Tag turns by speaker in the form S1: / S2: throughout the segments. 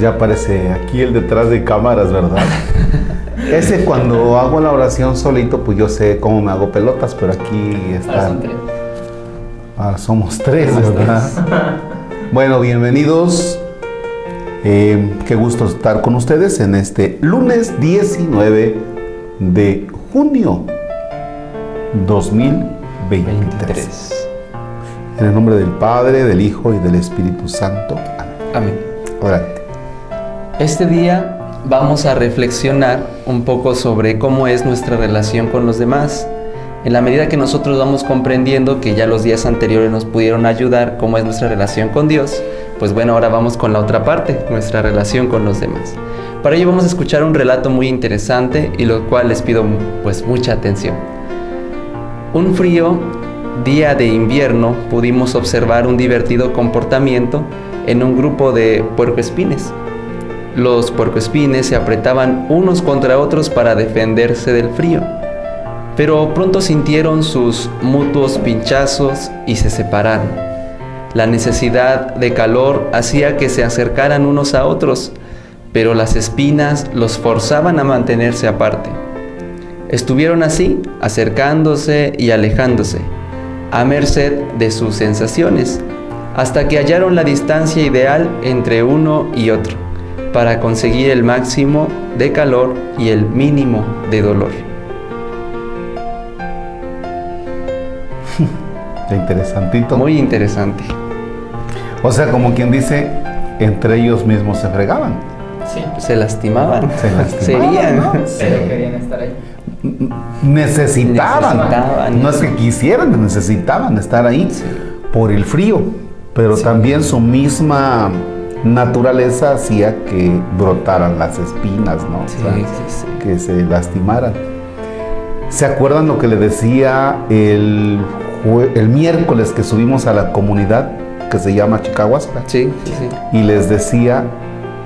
S1: ya aparece aquí el detrás de cámaras, ¿verdad? Ese cuando hago la oración solito, pues yo sé cómo me hago pelotas, pero aquí están. Ahora somos tres, ¿verdad? Bueno, bienvenidos. Eh, qué gusto estar con ustedes en este lunes 19 de junio 2023. En el nombre del Padre, del Hijo y del Espíritu Santo.
S2: Amén.
S1: Amén.
S2: Este día vamos a reflexionar un poco sobre cómo es nuestra relación con los demás. En la medida que nosotros vamos comprendiendo que ya los días anteriores nos pudieron ayudar cómo es nuestra relación con Dios, pues bueno, ahora vamos con la otra parte, nuestra relación con los demás. Para ello vamos a escuchar un relato muy interesante y lo cual les pido pues mucha atención. Un frío día de invierno pudimos observar un divertido comportamiento en un grupo de puercoespines. Los puercoespines se apretaban unos contra otros para defenderse del frío, pero pronto sintieron sus mutuos pinchazos y se separaron. La necesidad de calor hacía que se acercaran unos a otros, pero las espinas los forzaban a mantenerse aparte. Estuvieron así, acercándose y alejándose, a merced de sus sensaciones, hasta que hallaron la distancia ideal entre uno y otro, para conseguir el máximo de calor y el mínimo de dolor.
S1: Qué interesantito.
S2: Muy interesante.
S1: O sea, como quien dice, entre ellos mismos se fregaban.
S2: Sí. Se lastimaban.
S1: Se lastimaban.
S2: Serían.
S1: ¿no?
S3: Pero querían estar ahí.
S1: Necesitaban.
S2: Necesitaban.
S1: No es que quisieran, necesitaban estar ahí
S2: Sí.
S1: por el frío. Pero
S2: Sí.
S1: también su misma naturaleza hacía que brotaran las espinas, ¿no? O
S2: Sí,
S1: sea,
S2: sí, sí.
S1: que se lastimaran. ¿Se acuerdan lo que le decía el, el miércoles que subimos a la comunidad que se llama Chicahuasca?
S2: Sí, sí, sí.
S1: y les decía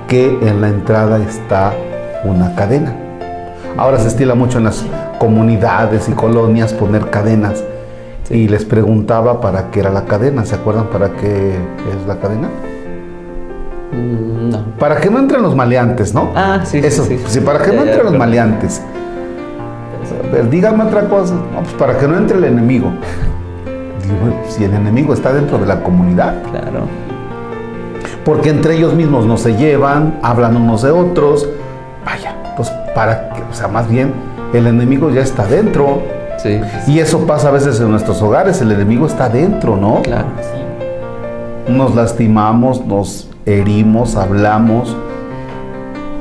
S1: que en la entrada está una cadena. Ahora se estila mucho en las comunidades y colonias poner cadenas. Y les preguntaba para qué era la cadena. ¿Se acuerdan para qué es la cadena?
S2: Mm, No.
S1: Para que no entren los maleantes, ¿no?
S2: Ah, sí, sí,
S1: Eso,
S2: sí.
S1: sí, para que
S2: Ya,
S1: no
S2: ya
S1: entren los maleantes. A ver, díganme otra cosa. No, pues para que no entre el enemigo. Digo, si el enemigo está dentro de la comunidad,
S2: Claro.
S1: porque entre ellos mismos no se llevan, hablan unos de otros. Vaya, pues para que, o sea, más bien el enemigo ya está dentro.
S2: Sí.
S1: Y eso pasa a veces en nuestros hogares, el enemigo está dentro, ¿no?
S2: Claro.
S3: Sí.
S1: Nos lastimamos, nos herimos, hablamos.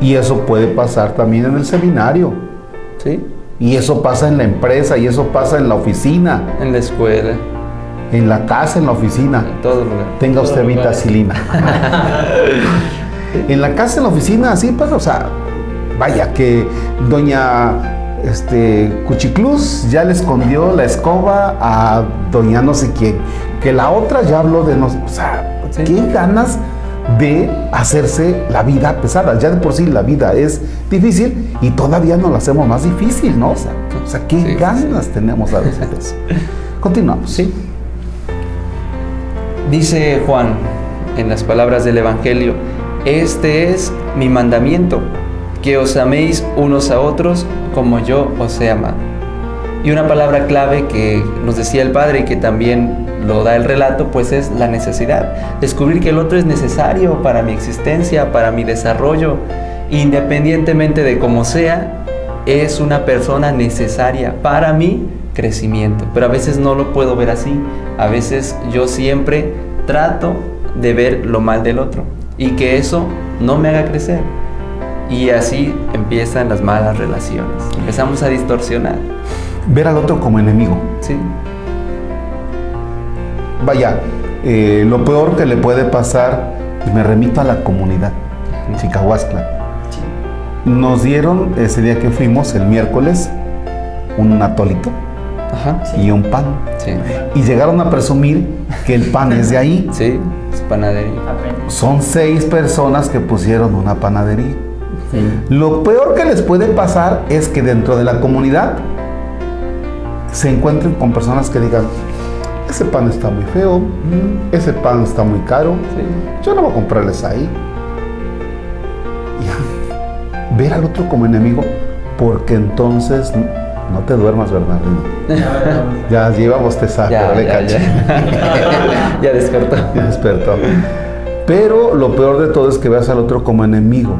S1: Y eso puede pasar también en el seminario.
S2: Sí.
S1: Y eso pasa en la empresa, y eso pasa en la oficina,
S2: En la escuela,
S1: en la casa, en la oficina.
S2: en todo lugar.
S1: Tenga usted
S3: Todo lugar.
S1: vitacilina. en la casa, en la oficina, así pasa, o sea, vaya que doña este, Cuchiclus ya le escondió la escoba a doña no sé quién, que la otra ya habló de nos, o sea,
S2: Sí.
S1: qué ganas de hacerse la vida pesada. Ya de por sí la vida es difícil y todavía nos la hacemos más difícil, ¿no? O sea, o sea, qué
S2: Sí, sí,
S1: ganas tenemos a veces de eso. Continuamos.
S2: Sí. Dice Juan en las palabras del Evangelio, este es mi mandamiento, que os améis unos a otros como yo os he amado. Y una palabra clave que nos decía el Padre y que también lo da el relato, pues es la necesidad. Descubrir que el otro es necesario para mi existencia, para mi desarrollo, independientemente de cómo sea, es una persona necesaria para mi crecimiento. Pero a veces no lo puedo ver así. A veces yo siempre trato de ver lo mal del otro y que eso no me haga crecer. Y así empiezan las malas relaciones. Empezamos a distorsionar.
S1: Ver al otro como enemigo.
S2: ¿sí?
S1: Vaya, eh, lo peor que le puede pasar, y me remito a la comunidad, Chicahuascla. Nos dieron ese día que fuimos, el miércoles, un atolito
S2: Ajá.
S1: y un pan.
S2: Sí.
S1: Y llegaron a presumir que el pan es de ahí.
S2: Sí, es panadería.
S1: Son seis personas que pusieron una panadería.
S3: Sí.
S1: Lo peor que les puede pasar es que dentro de la comunidad se encuentren con personas que digan, ese pan está muy feo, ese pan está muy caro,
S2: Sí.
S1: yo no voy a comprarles ahí. ver al otro como enemigo, porque entonces no te duermas, Bernardino. ya lleva bostezar,
S2: Ya,
S1: pero le
S2: ya, ya. ya despertó.
S1: Ya despertó. Pero lo peor de todo es que veas al otro como enemigo.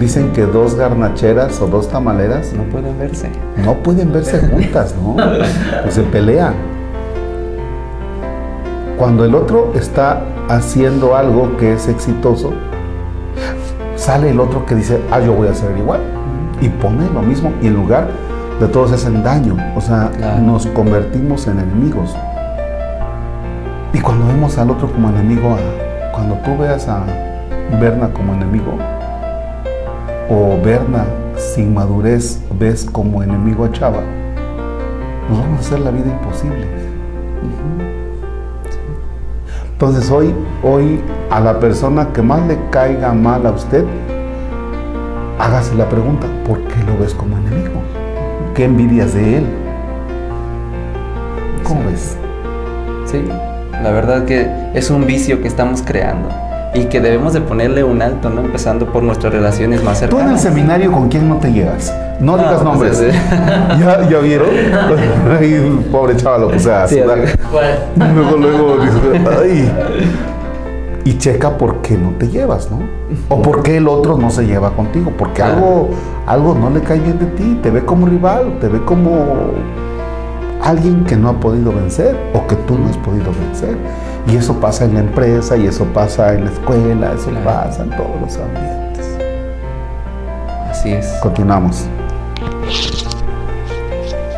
S1: Dicen que dos garnacheras o dos tamaleras
S2: No pueden verse.
S1: no pueden verse juntas, ¿no? Pues se pelean. Cuando el otro está haciendo algo que es exitoso, sale el otro que dice, ah, yo voy a hacer igual. Y pone lo mismo y en lugar de todos hacen daño. O sea,
S2: Claro.
S1: nos convertimos en enemigos. Y cuando vemos al otro como enemigo, cuando tú veas a Berna como enemigo, o Berna sin madurez ves como enemigo a Chava, nos vamos a hacer la vida imposible. Entonces hoy, hoy a la persona que más le caiga mal a usted, hágase la pregunta, ¿por qué lo ves como enemigo? ¿Qué envidias de él? ¿Cómo ves?
S2: Sí, la verdad que es un vicio que estamos creando y que debemos de ponerle un alto, ¿no? Empezando por nuestras relaciones más
S1: Tú en el
S2: cercanas.
S1: seminario, ¿con quién no te llevas? No
S2: No,
S1: digas
S2: pues,
S1: nombres. ¿Ya, ¿Ya vieron? Ay, pobre chaval, o sea,
S2: Sí.
S1: Luego, luego, ay. Y checa por qué no te llevas, ¿no? O por qué el otro no se lleva contigo. Porque algo, algo no le cae bien de ti. Te ve como rival, te ve como alguien que no ha podido vencer o que tú no has podido vencer. Y eso pasa en la empresa, y eso pasa en la escuela, eso
S2: Claro.
S1: pasa en todos los ambientes.
S2: Así es.
S1: Continuamos.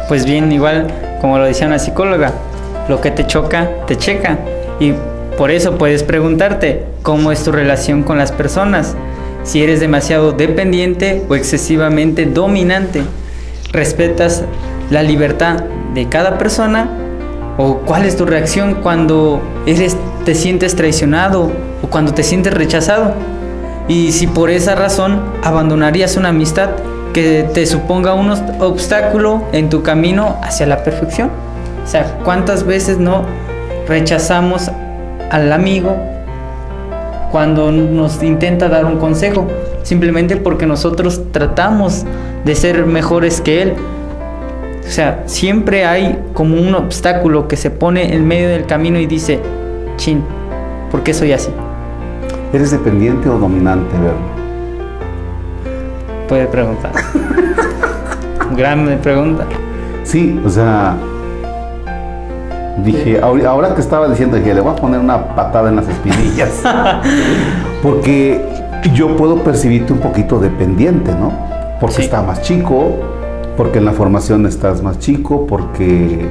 S4: Pues bien, igual como lo decía una psicóloga, lo que te choca, te checa. Y por eso puedes preguntarte cómo es tu relación con las personas. Si eres demasiado dependiente o excesivamente dominante. ¿Respetas la libertad de cada persona? ¿O cuál es tu reacción cuando eres, te sientes traicionado o cuando te sientes rechazado? Y si por esa razón abandonarías una amistad que te suponga un obst- obstáculo en tu camino hacia la perfección. O sea, ¿cuántas veces no rechazamos al amigo cuando nos intenta dar un consejo? Simplemente porque nosotros tratamos de ser mejores que él. O sea, siempre hay como un obstáculo que se pone en medio del camino y dice, chin, ¿por qué soy así?
S1: ¿Eres dependiente o dominante, Berna?
S4: Puede preguntar. Gran pregunta.
S1: Sí, o sea, dije, ahora que estaba diciendo, dije, le voy a poner una patada en las espinillas. Porque yo puedo percibirte un poquito dependiente, ¿no? Porque
S4: Sí.
S1: está más chico, porque en la formación estás más chico, porque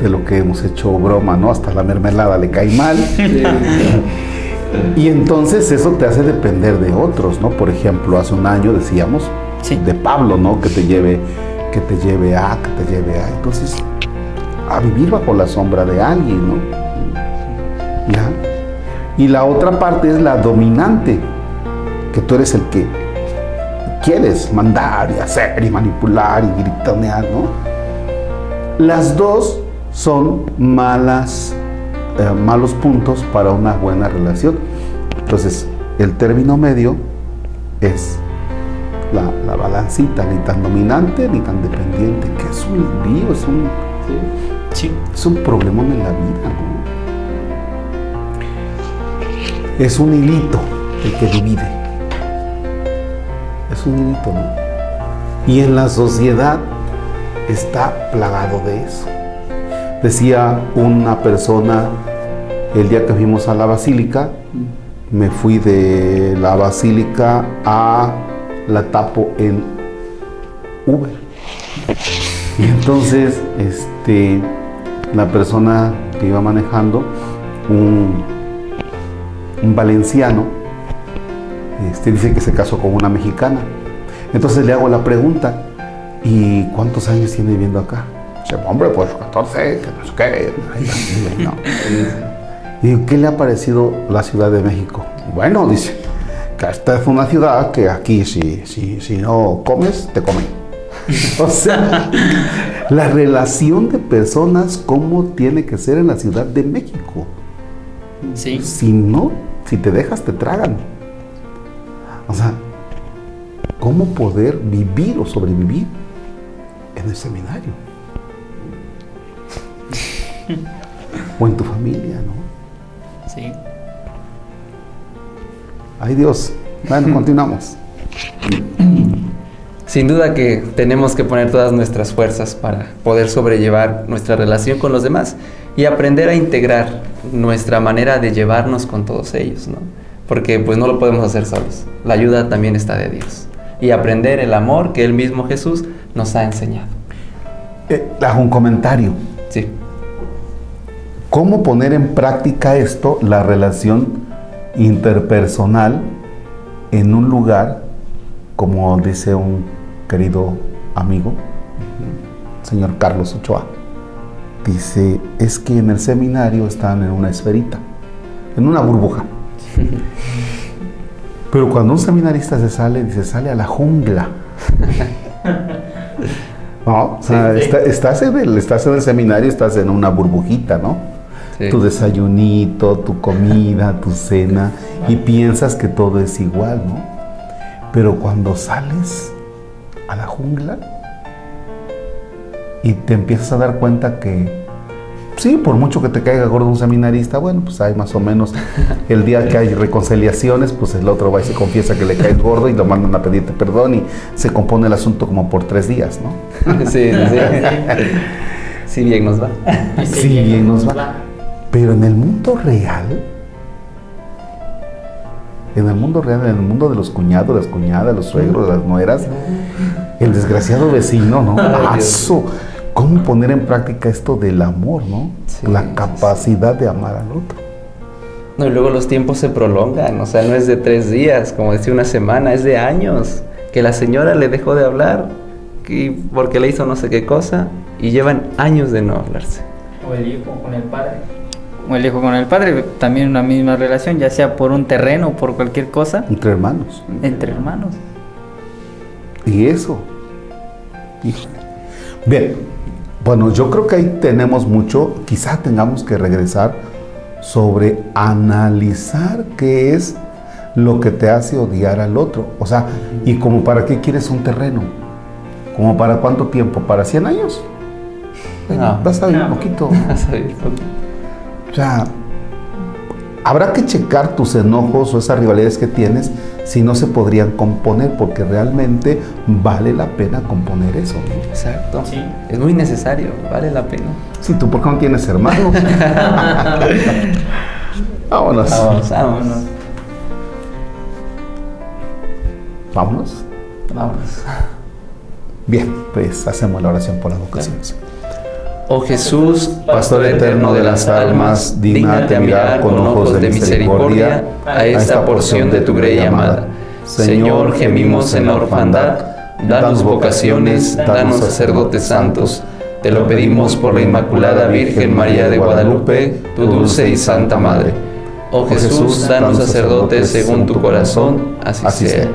S1: de lo que hemos hecho broma, ¿no? Hasta la mermelada le cae mal. Y entonces eso te hace depender de otros, ¿no? Por ejemplo, hace un año decíamos
S4: Sí.
S1: de Pablo, ¿no? Que te lleve, que te lleve a, que te lleve a. Entonces, a vivir bajo la sombra de alguien, ¿no? ¿Ya? Y la otra parte es la dominante, que tú eres el que quieres mandar y hacer y manipular y gritonear, ¿no? Las dos son malas, eh, malos puntos para una buena relación. Entonces, el término medio es la, la balancita, ni tan dominante ni tan dependiente, que es un lío, es un,
S4: Sí.
S1: es un problemón en la vida, ¿no? Es un hilito el que divide. Y en la sociedad está plagado de eso. Decía una persona el día que fuimos a la basílica, me fui de la basílica a la tapo en Uber. Y entonces, este, la persona que iba manejando, un, un valenciano, este, dice que se casó con una mexicana. Entonces le hago la pregunta, ¿y cuántos años tiene viviendo acá? Dice, hombre, pues 14, que no sé qué. No. Y digo, ¿qué le ha parecido la Ciudad de México? Bueno, dice, que esta es una ciudad que aquí si, si, si no comes, te comen. O sea, la relación de personas, ¿cómo tiene que ser en la Ciudad de México?
S4: Sí.
S1: Si no, si te dejas, te tragan. O sea, ¿cómo poder vivir o sobrevivir en el seminario? o en tu familia, ¿no?
S4: Sí.
S1: Ay Dios. Bueno, continuamos.
S2: Sin duda que tenemos que poner todas nuestras fuerzas para poder sobrellevar nuestra relación con los demás y aprender a integrar nuestra manera de llevarnos con todos ellos, ¿no? Porque pues no lo podemos hacer solos. La ayuda también está de Dios. Y aprender el amor que el mismo Jesús nos ha enseñado.
S1: Eh, hago un comentario.
S2: Sí.
S1: ¿Cómo poner en práctica esto, la relación interpersonal, en un lugar, como dice un querido amigo, señor Carlos Ochoa? Dice, es que en el seminario están en una esferita, en una burbuja. Pero cuando un seminarista se sale, dice, sale a la jungla. No, o sea,
S3: Sí, sí.
S1: está- estás, en el, estás en el seminario, estás en una burbujita, ¿no?
S2: Sí.
S1: Tu desayunito, tu comida, tu cena, y piensas que todo es igual, ¿no? Pero cuando sales a la jungla y te empiezas a dar cuenta que, sí, por mucho que te caiga gordo un seminarista, bueno, pues hay más o menos el día que hay reconciliaciones, pues el otro va y se confiesa que le caes gordo y lo mandan a pedirte perdón y se compone el asunto como por tres días, ¿no?
S2: sí, sí. Sí, bien nos va.
S1: Sí, bien nos va. Pero en el mundo real, en el mundo real, en el mundo de los cuñados, las cuñadas, los suegros, las nueras, el desgraciado vecino, ¿no?
S2: Ay.
S1: ¿Cómo poner en práctica esto del amor, ¿no?
S2: Sí,
S1: La
S2: sí,
S1: capacidad de amar al otro.
S2: No, y luego los tiempos se prolongan, o sea, no es de tres días, como decía una semana, es de años. Que la señora le dejó de hablar que- porque le hizo no sé qué cosa y llevan años de no hablarse.
S3: O el hijo con el padre.
S4: O el hijo con el padre, también una misma relación, ya sea por un terreno o por cualquier cosa,
S1: Entre hermanos.
S4: entre hermanos.
S1: Y eso. Híjole. Bien, bueno, yo creo que ahí tenemos mucho, quizá tengamos que regresar sobre analizar qué es lo que te hace odiar al otro. O sea, ¿y como para qué quieres un terreno? ¿Como para cuánto tiempo? ¿Para 100 años? Bueno,
S2: No.
S1: vas a vivir
S3: No.
S1: poquito.
S2: Vas a porque-
S1: O sea, habrá que checar tus enojos o esas rivalidades que tienes si no se podrían componer, porque realmente vale la pena componer eso. ¿no?
S2: Exacto.
S3: Sí.
S2: Es muy necesario, vale la pena.
S1: Si tú, ¿por qué no tienes hermanos? Vámonos.
S2: Vamos, vamos.
S1: Vámonos.
S2: Vamos.
S1: Bien, pues hacemos la oración por las vocaciones.
S2: Oh Jesús,
S1: Pastor eterno de las almas, dignate a mirar con ojos de misericordia
S2: a esta porción de tu grey amada. Señor, gemimos en la orfandad, danos vocaciones, danos sacerdotes santos. Te lo pedimos por la Inmaculada Virgen María de Guadalupe, tu dulce y santa Madre. Oh Jesús, danos sacerdotes según tu corazón, así,
S1: sea.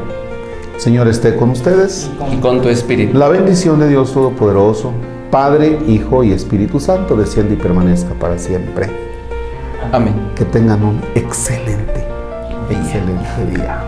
S1: Señor esté con ustedes.
S2: Y con tu espíritu.
S1: La bendición de Dios Todopoderoso, Padre, Hijo y Espíritu Santo, descienda y permanezca para siempre.
S2: Amén.
S1: Que tengan un excelente, excelente día.